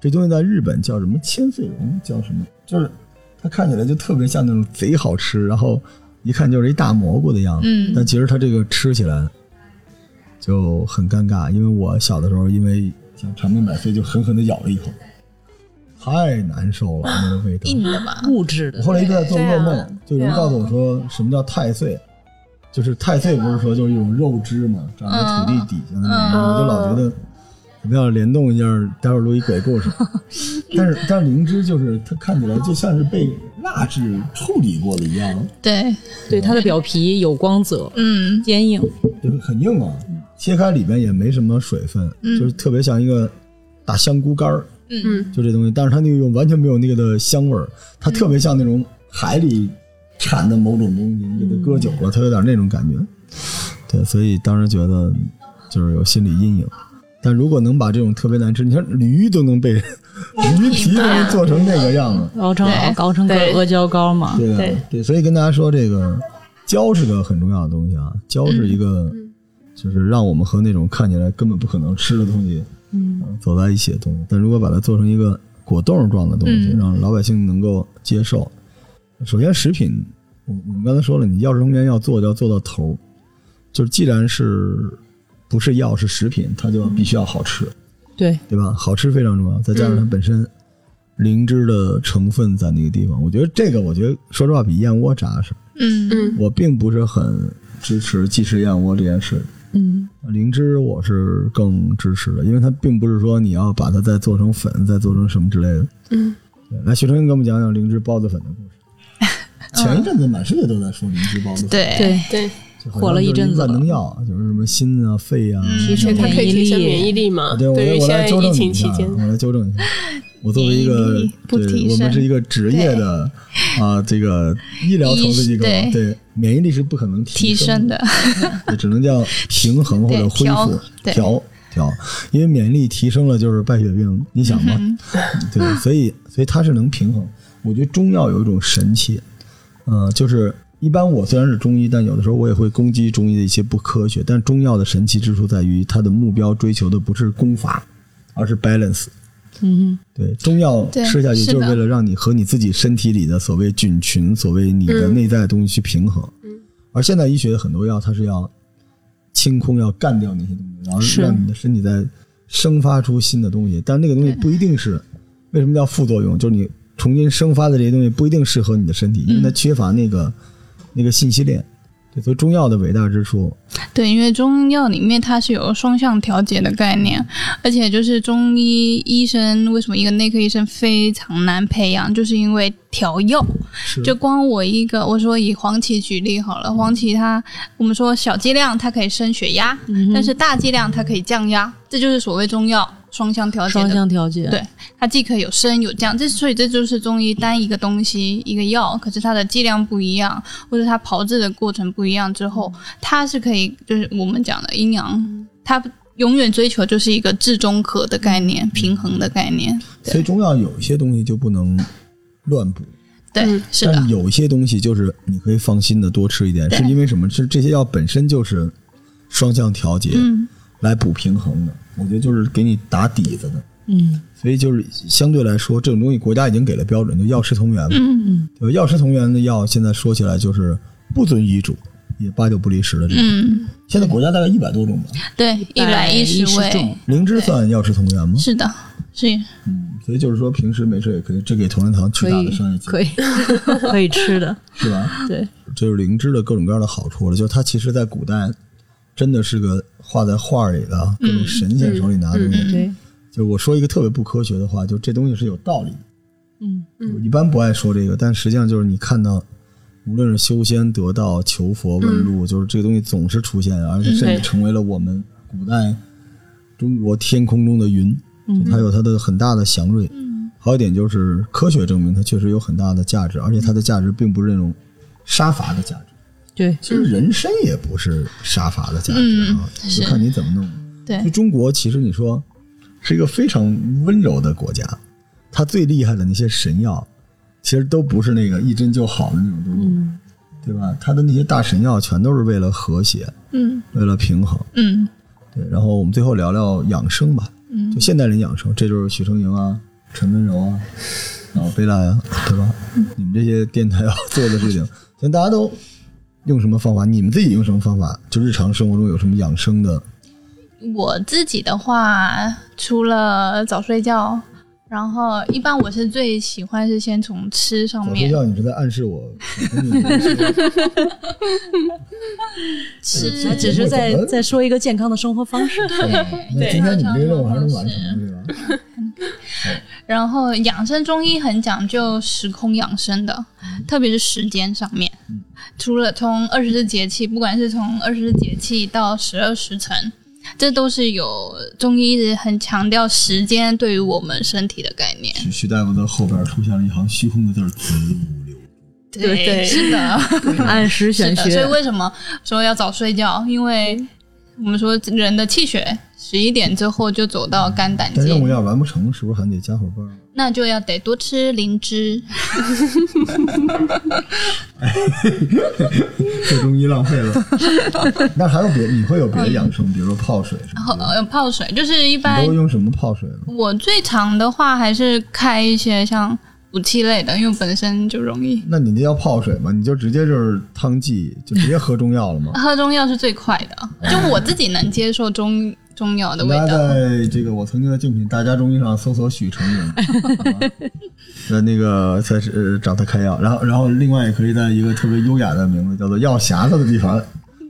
这东西在日本叫什么千岁蓉，叫什么？就是它看起来就特别像那种贼好吃，然后一看就是一大蘑菇的样子。嗯但其实它这个吃起来就很尴尬，因为我小的时候因为想长命百岁，就狠狠的咬了一口，太难受了，那个味道。硬的吧？物质的。我后来一直在做噩梦，就有人告诉我说什么叫太岁，就是太岁不是说就是一种肉汁嘛，长在土地底下的那种，嗯。我就老觉得我们要联动一下，待会儿录一鬼故事。但是但是灵芝就是它看起来就像是被蜡质处理过的一样，对，对它的表皮有光泽，嗯，坚硬，就是很硬啊，切开里边也没什么水分，就是特别像一个大香菇干儿，嗯，就这东西，但是它那种完全没有那个的香味儿，它特别像那种海里产的某种东西，你给它搁久了，它有点那种感觉。对，所以当时觉得就是有心理阴影。但如果能把这种特别难吃，你看驴都能被 驴皮都能做成那个样子，熬成熬成个阿胶糕嘛。对对，所以跟大家说，这个胶是个很重要的东西啊，胶是一个就是让我们和那种看起来根本不可能吃的东西，嗯，走在一起的东西。但如果把它做成一个果冻状的东西，嗯。让老百姓能够接受，首先食品，我我们刚才说了，你药食同源要做就要做到头。儿，就是既然是不是药是食品，它就必须要好吃。对，对吧？好吃非常重要，再加上它本身灵芝的成分在那个地方，我觉得这个，我觉得说实话比燕窝扎实。嗯。嗯。我并不是很支持即食燕窝这件事，嗯，灵芝我是更支持的，因为它并不是说你要把它再做成粉，再做成什么之类的。嗯，对来，徐成英给我们讲讲灵芝包子粉的故事。前一阵子满世界都在说灵芝包子粉，对对，对，火了一阵子万了能药，就是什么心啊、肺啊。嗯而且它可以提升免疫力嘛。对，我对现在我来纠正一下，情期间，我来纠正一下。我作为一个对我们是一个职业的啊，这个医疗投资机构，对。对免疫力是不可能提升升的，也只能叫平衡或者恢复调调，因为免疫力提升了就是败血病，你想嘛，嗯对，所以所以它是能平衡。我觉得中药有一种神奇，呃，就是一般我虽然是中医，但有的时候我也会攻击中医的一些不科学。但中药的神奇之处在于，它的目标追求的不是功法，而是 balance。嗯对，中药吃下去就是为了让你和你自己身体里的所谓菌群、所谓你的嗯。内在的东西去平衡。而现代医学的很多药，它是要清空、要干掉那些东西，然后让你的身体再生发出新的东西。但那个东西不一定是为什么叫副作用，就是你重新生发的这些东西不一定适合你的身体，因为它缺乏那个、那个信息链。对，所以中药的伟大之处，对，因为中药里面它是有双向调节的概念，而且就是中医医生为什么一个内科医生非常难培养，就是因为调药。就光我一个，我说以黄芪举例好了，黄芪它我们说小剂量它可以升血压，但是大剂量它可以降压，这就是所谓中药双向调节，双向调节，对，它既可以有升有降，这所以这就是中医单一个东西一个药，可是它的剂量不一样，或者它炮制的过程不一样之后，它是可以就是我们讲的阴阳，它永远追求就是一个治中和的概念，平衡的概念。所以中药有一些东西就不能乱补。对，嗯是的但，有一些东西就是你可以放心的多吃一点，是因为什么？是这些药本身就是双向调节嗯，来补平衡的，我觉得就是给你打底子的。嗯所以就是相对来说，这种东西国家已经给了标准，就药食同源嘛。嗯对吧？药食同源的药现在说起来就是不遵医嘱，也八九不离十的这种。嗯，现在国家大概一百多种吧。对，一百一十110味种，灵芝算药食同源吗？是的，是。嗯，所以就是说平时没事也可以，这给同仁堂巨大的商业机会，可以。可以吃的，是吧？对，这就是灵芝的各种各样的好处了。就是它其实在古代真的是个画在画里的各种神仙手里拿的东西。对，就我说一个特别不科学的话，就这东西是有道理的。嗯我一般不爱说这个，但实际上就是你看到，无论是修仙、得道、求佛、问路，就是这个东西总是出现，而且甚至成为了我们古代中国天空中的云，就它有它的很大的祥瑞。还有一点就是科学证明它确实有很大的价值，而且它的价值并不是那种杀伐的价值。对，其实人参也不是杀伐的价值嗯啊，就看你怎么弄。对就，中国其实你说是一个非常温柔的国家，它最厉害的那些神药，其实都不是那个一针就好的那种东西，嗯对吧？它的那些大神药全都是为了和谐，嗯为了平衡。嗯对，然后我们最后聊聊养生吧，嗯就现代人养生，这就是许成莹啊、陈温柔啊，然后贝拉呀，对吧？你们这些电台要做的事情，现在大家都用什么方法？你们自己用什么方法？就日常生活中有什么养生的？我自己的话，除了早睡觉，然后一般我是最喜欢是先从吃上面早睡觉，你是在暗示我？吃，这只是在在说一个健康的生活方式。对今天你们这个任务还能完成吧？然后养生中医很讲究时空养生的，特别是时间上面。除了从二十四节气，不管是从二十四节气到十二时辰，这都是有中医一直很强调时间对于我们身体的概念。徐徐大夫的后边出现了一行虚空的字儿：“子午流。对，对是的，按时选穴。所以，为什么说要早睡觉？因为我们说人的气血十一点之后就走到肝胆经，但任务要完不成，是不是还得加会儿班儿？那就要得多吃灵芝。这中医浪费了。那还有别？你会有别的养生，比如说泡水什然后么的？呃泡水，就是一般你都用什么泡水呢？我最常的话还是开一些像补气类的，因为本身就容易。那你那叫泡水吗？你就直接就是汤剂，就直接喝中药了吗？喝中药是最快的，就我自己能接受中中药的味大家道。在这个我曾经的竞品大家中医上搜索许成云，好吧呃，那个才是呃找他开药，然后然后另外也可以在一个特别优雅的名字叫做药匣子的地方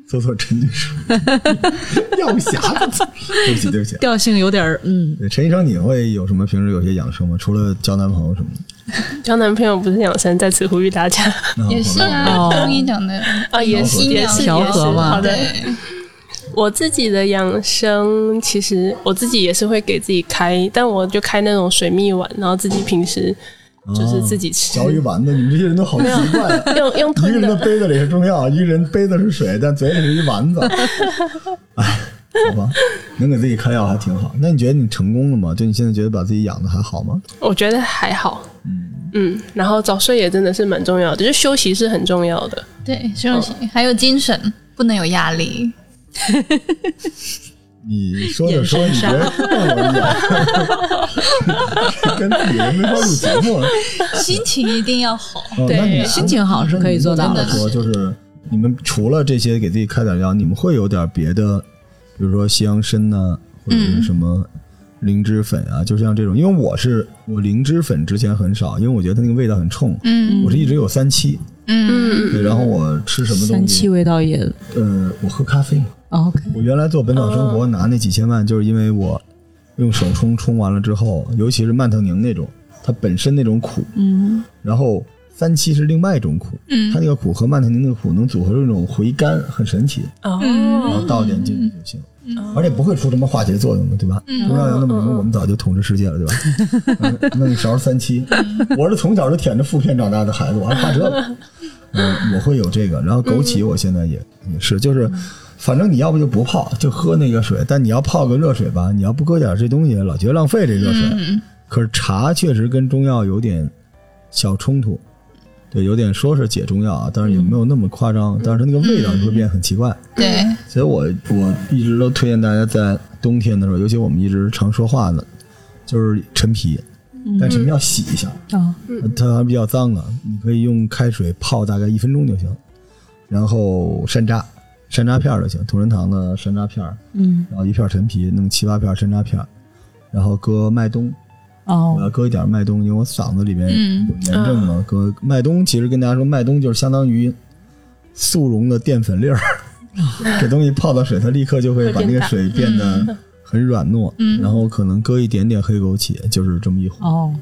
搜索陈俊书，药匣子，对不起对不起。调性有点儿嗯，对，陈医生，你会有什么平时有些养生吗？除了交男朋友什么的？交男朋友不是养生，在此呼吁大家 也是啊，哦中医讲的啊，也是调也是和嘛好的。对，我自己的养生，其实我自己也是会给自己开，但我就开那种水蜜丸，然后自己平时就是自己吃，嚼一丸子，你们这些人都好奇怪啊！用用一个。人的杯子里是中药，一个人杯子是水，但嘴里是一丸子。哎，好吧，能给自己开药还挺好。那你觉得你成功了吗？就你现在觉得把自己养的还好吗？我觉得还好，嗯然后早睡也真的是蛮重要的，就休息是很重要的。对，休息还有精神，不能有压力。你说着说，你别瞪我一眼，跟自己人没法录节目了。心情一定要好。哦那你心情好是可以做到的说就是你们除了这些给自己开点药，你们会有点别的，比如说西洋参呐、或者是什么灵芝粉啊，就像这种。因为我是我灵芝粉之前很少，因为我觉得它那个味道很冲。嗯我是一直有三七，嗯，对，然后我吃什么三七东西？味道也呃，我喝咖啡嘛。我原来做本草生活拿那几千万，就是因为我用手冲冲完了之后，尤其是曼特宁那种，它本身那种苦，嗯，然后三七是另外一种苦，嗯它那个苦和曼特宁那个苦能组合出一种回甘，很神奇，哦，然后倒点进去就行。而且不会出什么化学作用的，对吧？中药有那么灵，我们早就统治世界了，对吧？嗯 弄一勺三七，我是从小就舔着腹片长大的孩子，我还怕这个。我，我会有这个，然后枸杞我现在也也是，就是反正你要不就不泡，就喝那个水，但你要泡个热水吧，你要不搁点这东西，老觉得浪费这热水。嗯可是茶确实跟中药有点小冲突，对，有点说是解中药啊，但是也没有那么夸张，但是它那个味道就会变得很奇怪。对，所以我我一直都推荐大家在冬天的时候，尤其我们一直常说话的，就是陈皮，但陈皮要洗一下，哦，它还比较脏啊，你可以用开水泡大概一分钟就行，然后山楂，山楂片儿就行，同仁堂的山楂片儿，嗯，然后一片陈皮，弄七八片山楂片儿，然后搁麦冬，我哦，要搁一点麦冬，因为我嗓子里边嗯有炎症嘛。搁麦冬，其实跟大家说，麦冬就是相当于速溶的淀粉粒儿，这东西泡到水，它立刻就会把那个水变得很软糯。嗯然后可能搁一点点黑枸杞，就是这么一壶。哦，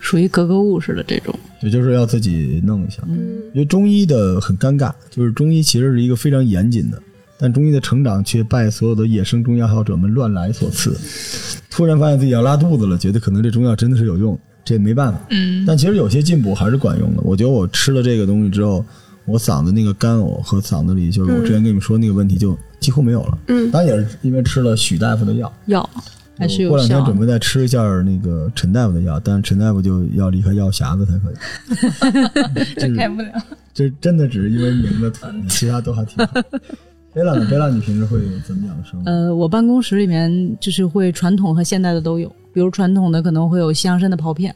属于格格物似的这种，也就是要自己弄一下。嗯因为中医的很尴尬，就是中医其实是一个非常严谨的，但中医的成长却拜所有的野生中药爱好者们乱来所赐。突然发现自己要拉肚子了，觉得可能这中药真的是有用，这也没办法。嗯但其实有些进补还是管用的。我觉得我吃了这个东西之后，我嗓子那个干呕和嗓子里就是我之前跟你们说那个问题就几乎没有了。嗯当然也是因为吃了许大夫的药，药还是有我过两天准备再吃一下那个陈大夫的药，但是陈大夫就要离开药匣子才可以。这开不了。这真的只是因为名字土，其他都还挺好。贝拉呢？贝拉，你平时会怎么养生？呃，我办公室里面就是会传统和现代的都有，比如传统的可能会有西洋参的刨片，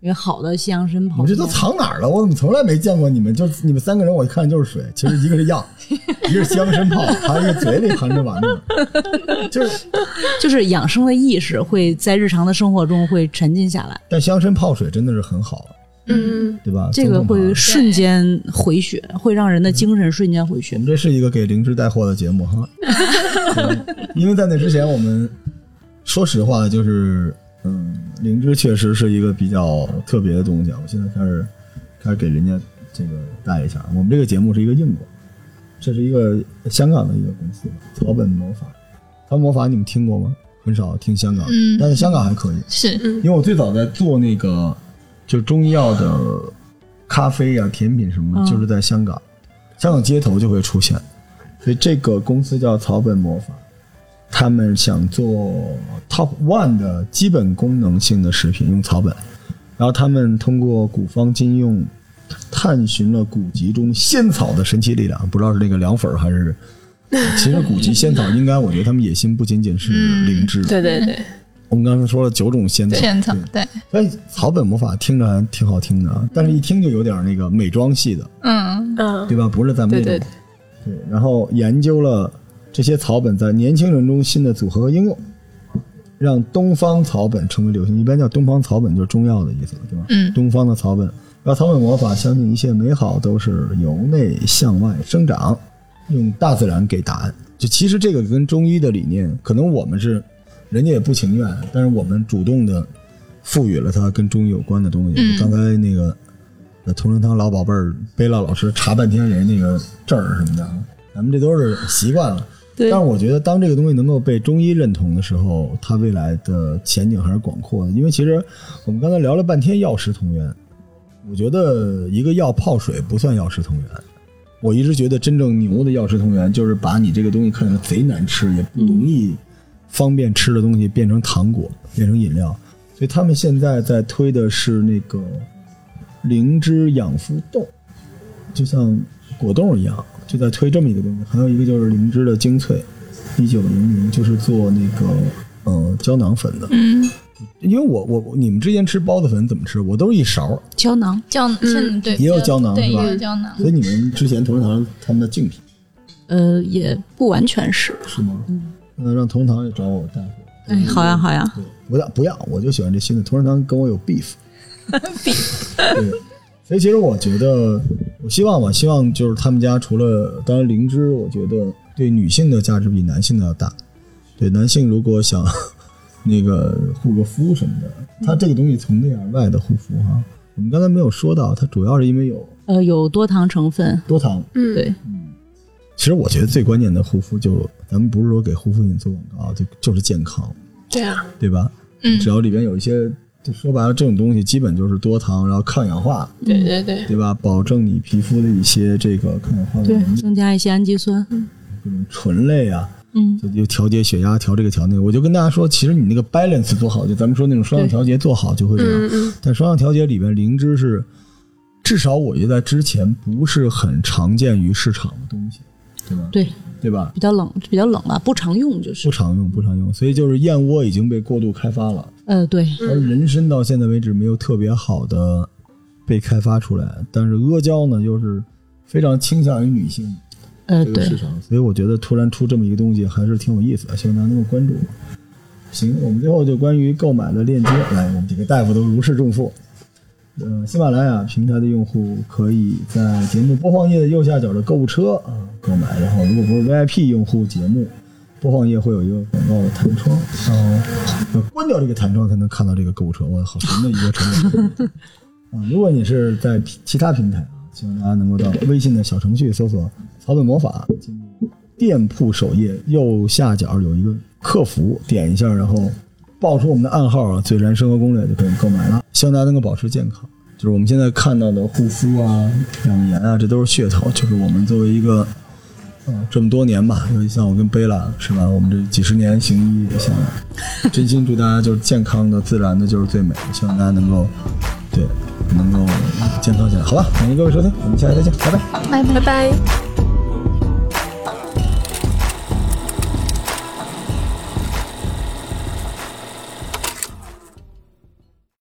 因为好的西洋参你泡面，们这都藏哪儿了？我怎么从来没见过你们？就你们三个人，我一看就是水，其实一个是药，一个是西洋参泡，还有一个嘴里含着玩意儿，就是。就是养生的意识会在日常的生活中会沉浸下来，但香参泡水真的是很好，嗯，对吧？这个会瞬间回血，会让人的精神瞬间回血我们。这是一个给灵芝带货的节目哈，因为在那之前，我们说实话就是，嗯，灵芝确实是一个比较特别的东西啊。我现在开始开始给人家这个带一下，我们这个节目是一个硬广，这是一个香港的一个公司，草本魔法。草本魔法你们听过吗？很少听香港，嗯但是香港还可以。是因为我最早在做那个就中医药的咖啡呀、甜品什么的，嗯就是在香港，香港街头就会出现。所以这个公司叫草本魔法，他们想做 top one 的基本功能性的食品，用草本。然后他们通过古方今用，探寻了古籍中仙草的神奇力量。不知道是那个凉粉儿还是，其实古籍仙草应该，我觉得他们野心不仅仅是灵芝。对对对，我们刚才说了九种仙草，仙草对对，所以草本魔法听着还挺好听的啊，但是一听就有点那个美妆系的，嗯，嗯，对吧？不是咱们对对这种。对然后研究了这些草本在年轻人中新的组合和应用，让东方草本成为流行。一般叫东方草本就是中药的意思，对吧？嗯东方的草本，让草本魔法相信一切美好都是由内向外生长，用大自然给答案。就其实这个跟中医的理念，可能我们是人家也不情愿，但是我们主动的赋予了它跟中医有关的东西。嗯刚才那个呃同仁堂老宝贝儿贝拉老师查半天人那个证儿什么的，咱们这都是习惯了。但我觉得，当这个东西能够被中医认同的时候，它未来的前景还是广阔的。因为其实我们刚才聊了半天药食同源，我觉得一个药泡水不算药食同源。我一直觉得真正牛的药食同源，就是把你这个东西看起来贼难吃也不容易方便吃的东西变成糖果，变成饮料。所以他们现在在推的是那个灵芝养肤冻，就像果冻一样，就在推这么一个东西。还有一个就是灵芝的精粹，一九零零，就是做那个呃胶囊粉的。嗯，因为我我我你们之前吃包子粉怎么吃？我都是一勺，胶囊，胶嗯对，也有胶囊对，是吧也有胶囊，所以你们之前同仁堂他们的竞品呃，也不完全是。是吗？嗯，让同仁堂也找我大夫。哎，好呀，好呀，对，不要不要，我就喜欢这新的。同仁堂跟我有 beef。对，所以其实我觉得，我希望吧，希望就是他们家除了当然灵芝，我觉得对女性的价值比男性的要大。对，男性如果想那个护个肤什么的，它这个东西从内而外的护肤哈，我们刚才没有说到，它主要是因为有呃，有多糖成分，多糖。嗯，对，其实我觉得最关键的护肤就，咱们不是说给护肤品做广告，就就是健康。对啊，对吧？嗯只要里边有一些，就说白了，这种东西基本就是多糖，然后抗氧化，对对对，对吧？保证你皮肤的一些这个抗氧化的对能，力，增加一些氨基酸，各种醇类啊，嗯，就就调节血压，调这个调那个。我就跟大家说，其实你那个 balance 做好，就咱们说那种双向调节做好就会这样。嗯嗯，但双向调节里边，灵芝是至少我觉得在之前不是很常见于市场的东西，对吧？对，对吧？比较冷，比较冷吧，不常用就是不，常用，不常用，所以就是燕窝已经被过度开发了。呃，对，而人参到现在为止没有特别好的被开发出来，但是阿胶呢，又是非常倾向于女性呃，对，这个市场，所以我觉得突然出这么一个东西还是挺有意思的，希望大家能够关注。行，我们最后就关于购买的链接，来，我们几个大夫都如释重负。呃，喜马拉雅平台的用户可以在节目播放页的右下角的购物车啊购买，然后如果不是 VIP 用户，节目播放页会有一个广告的弹窗，然后要关掉这个弹窗才能看到这个购物车，哇，好神的一个产品啊！如果你是在其他平台啊，希望大家能够到微信的小程序搜索“草本魔法”，进入店铺首页右下角有一个客服，点一下，然后报出我们的暗号啊，“最燃生活攻略”就可以购买了。希望大家能够保持健康。就是我们现在看到的护肤啊、养颜啊，这都是噱头。就是我们作为一个呃这么多年吧，尤其像我跟贝拉是吧，我们这几十年行医下来，真心祝大家就是健康的、自然的，就是最美的。希望大家能够对能够健康起来，好吧？感谢各位收听，我们下期再见，拜拜。拜拜拜拜。